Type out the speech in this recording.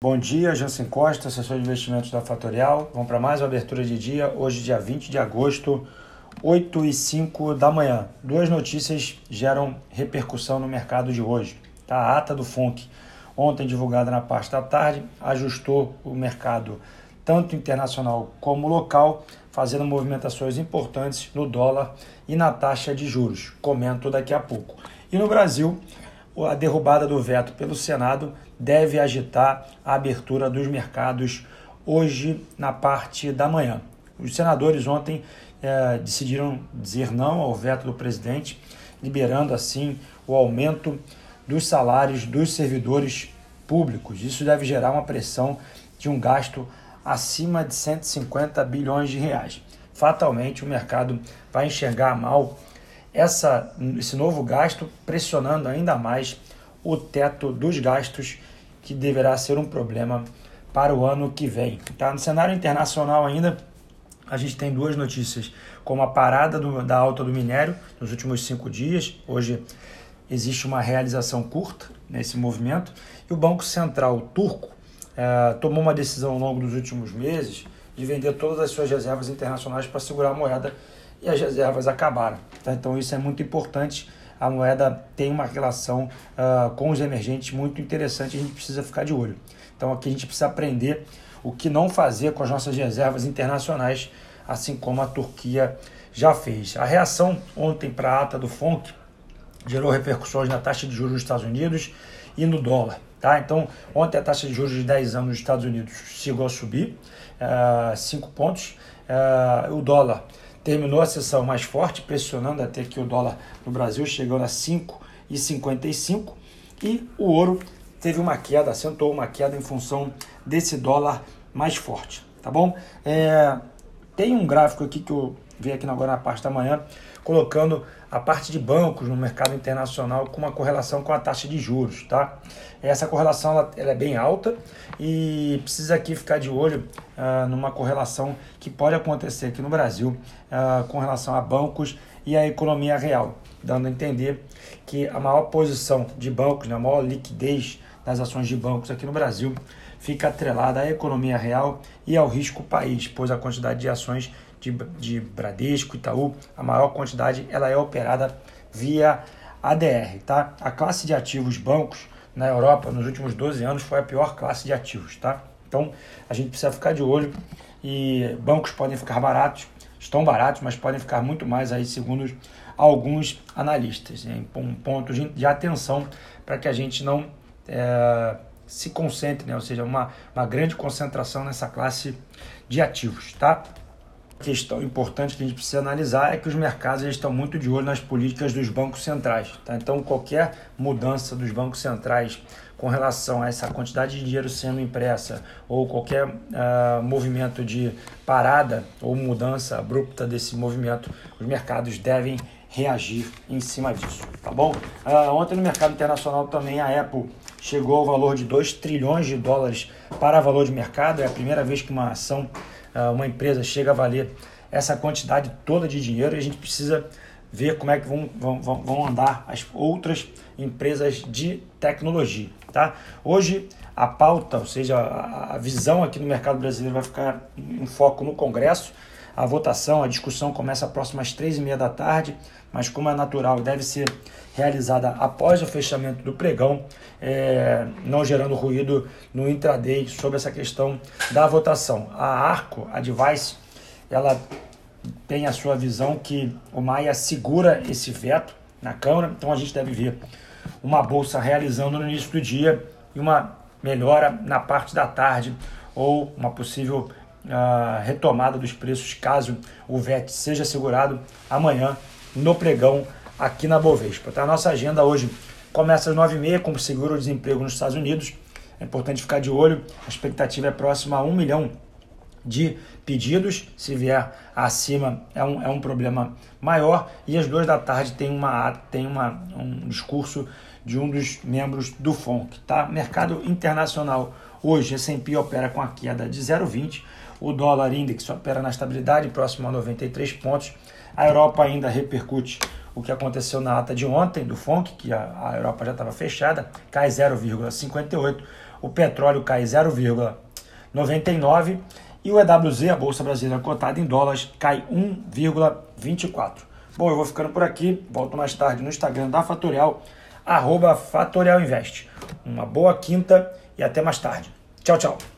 Bom dia, Jansen Costa, assessor de investimentos da Fatorial. Vamos para mais uma abertura de dia, hoje, dia 20 de agosto, 8 e 5 da manhã. Duas notícias geram repercussão no mercado de hoje. Tá? A ata do FONC, ontem divulgada na parte da tarde, ajustou o mercado tanto internacional como local, fazendo movimentações importantes no dólar e na taxa de juros. Comento daqui a pouco. E no Brasil, a derrubada do veto pelo Senado deve agitar a abertura dos mercados hoje na parte da manhã. Os senadores ontem é, decidiram dizer não ao veto do presidente, liberando assim o aumento dos salários dos servidores públicos. Isso deve gerar uma pressão de um gasto acima de 150 bilhões de reais. Fatalmente, o mercado vai enxergar mal essa, esse novo gasto, pressionando ainda mais o teto dos gastos, que deverá ser um problema para o ano que vem. Tá? No cenário internacional ainda, a gente tem duas notícias, como a parada do, da alta do minério nos últimos cinco dias. Hoje existe uma realização curta nesse movimento. E o Banco Central turco eh, tomou uma decisão ao longo dos últimos meses de vender todas as suas reservas internacionais para segurar a moeda e as reservas acabaram. Tá? Então isso é muito importante. A moeda tem uma relação uh, com os emergentes muito interessante, a gente precisa ficar de olho. Então aqui a gente precisa aprender o que não fazer com as nossas reservas internacionais, assim como a Turquia já fez. A reação ontem para a ata do FONC gerou repercussões na taxa de juros dos Estados Unidos e no dólar. Tá? Então, ontem a taxa de juros de 10 anos nos Estados Unidos chegou a subir 5 uh, pontos. Uh, o dólar terminou a sessão mais forte, pressionando até que o dólar no Brasil chegou a 5,55 e o ouro teve uma queda, acentuou uma queda em função desse dólar mais forte, tá bom? É, tem um gráfico aqui que eu vi aqui agora na parte da manhã, colocando a parte de bancos no mercado internacional com uma correlação com a taxa de juros, tá? Essa correlação ela, ela é bem alta e precisa aqui ficar de olho uh, numa correlação que pode acontecer aqui no Brasil uh, com relação a bancos e a economia real, dando a entender que a maior posição de bancos, né, a maior liquidez das ações de bancos aqui no Brasil fica atrelada à economia real e ao risco país, pois a quantidade de ações de, de Bradesco, Itaú, a maior quantidade ela é operada via ADR, tá? A classe de ativos bancos na Europa nos últimos 12 anos foi a pior classe de ativos, tá? Então a gente precisa ficar de olho e bancos podem ficar baratos, estão baratos, mas podem ficar muito mais aí segundo alguns analistas. É um ponto de atenção para que a gente não é, se concentre, né? ou seja, uma, uma grande concentração nessa classe de ativos, tá? Questão importante que a gente precisa analisar é que os mercados estão muito de olho nas políticas dos bancos centrais. Tá? Então, qualquer mudança dos bancos centrais com relação a essa quantidade de dinheiro sendo impressa ou qualquer uh, movimento de parada ou mudança abrupta desse movimento, os mercados devem reagir em cima disso, tá bom? Uh, ontem no mercado internacional também a Apple chegou ao valor de 2 trilhões de dólares para valor de mercado, é a primeira vez que uma ação uma empresa chega a valer essa quantidade toda de dinheiro e a gente precisa ver como é que vão, vão, vão andar as outras empresas de tecnologia. Tá? Hoje, a pauta, ou seja, a, a visão aqui no mercado brasileiro vai ficar em foco no Congresso. A votação, a discussão começa próximo às três e meia da tarde, mas como é natural, deve ser realizada após o fechamento do pregão, é, não gerando ruído no intraday sobre essa questão da votação. A Arco, a Device, ela tem a sua visão que o Maia segura esse veto na Câmara, então a gente deve ver uma bolsa realizando no início do dia e uma melhora na parte da tarde ou uma possível uh, retomada dos preços caso o VET seja segurado amanhã no pregão aqui na Bovespa. Tá? A nossa agenda hoje começa às 9h30 com o seguro-desemprego nos Estados Unidos. É importante ficar de olho, a expectativa é próxima a 1 milhão de pedidos, se vier acima é um, é um problema maior. E às duas da tarde tem, uma, tem uma, um discurso de um dos membros do FONC. Tá? Mercado internacional hoje, S&P opera com a queda de 0,20, o dólar index opera na estabilidade próximo a 93 pontos. A Europa ainda repercute o que aconteceu na ata de ontem do FONC, que a, Europa já estava fechada, cai 0,58. o petróleo cai 0,99 e o EWZ, a Bolsa Brasileira cotada em dólares, cai 1,24. Bom, eu vou ficando por aqui, volto mais tarde no Instagram da Fatorial, arroba Fatorial Invest. Uma boa quinta e até mais tarde. Tchau, tchau.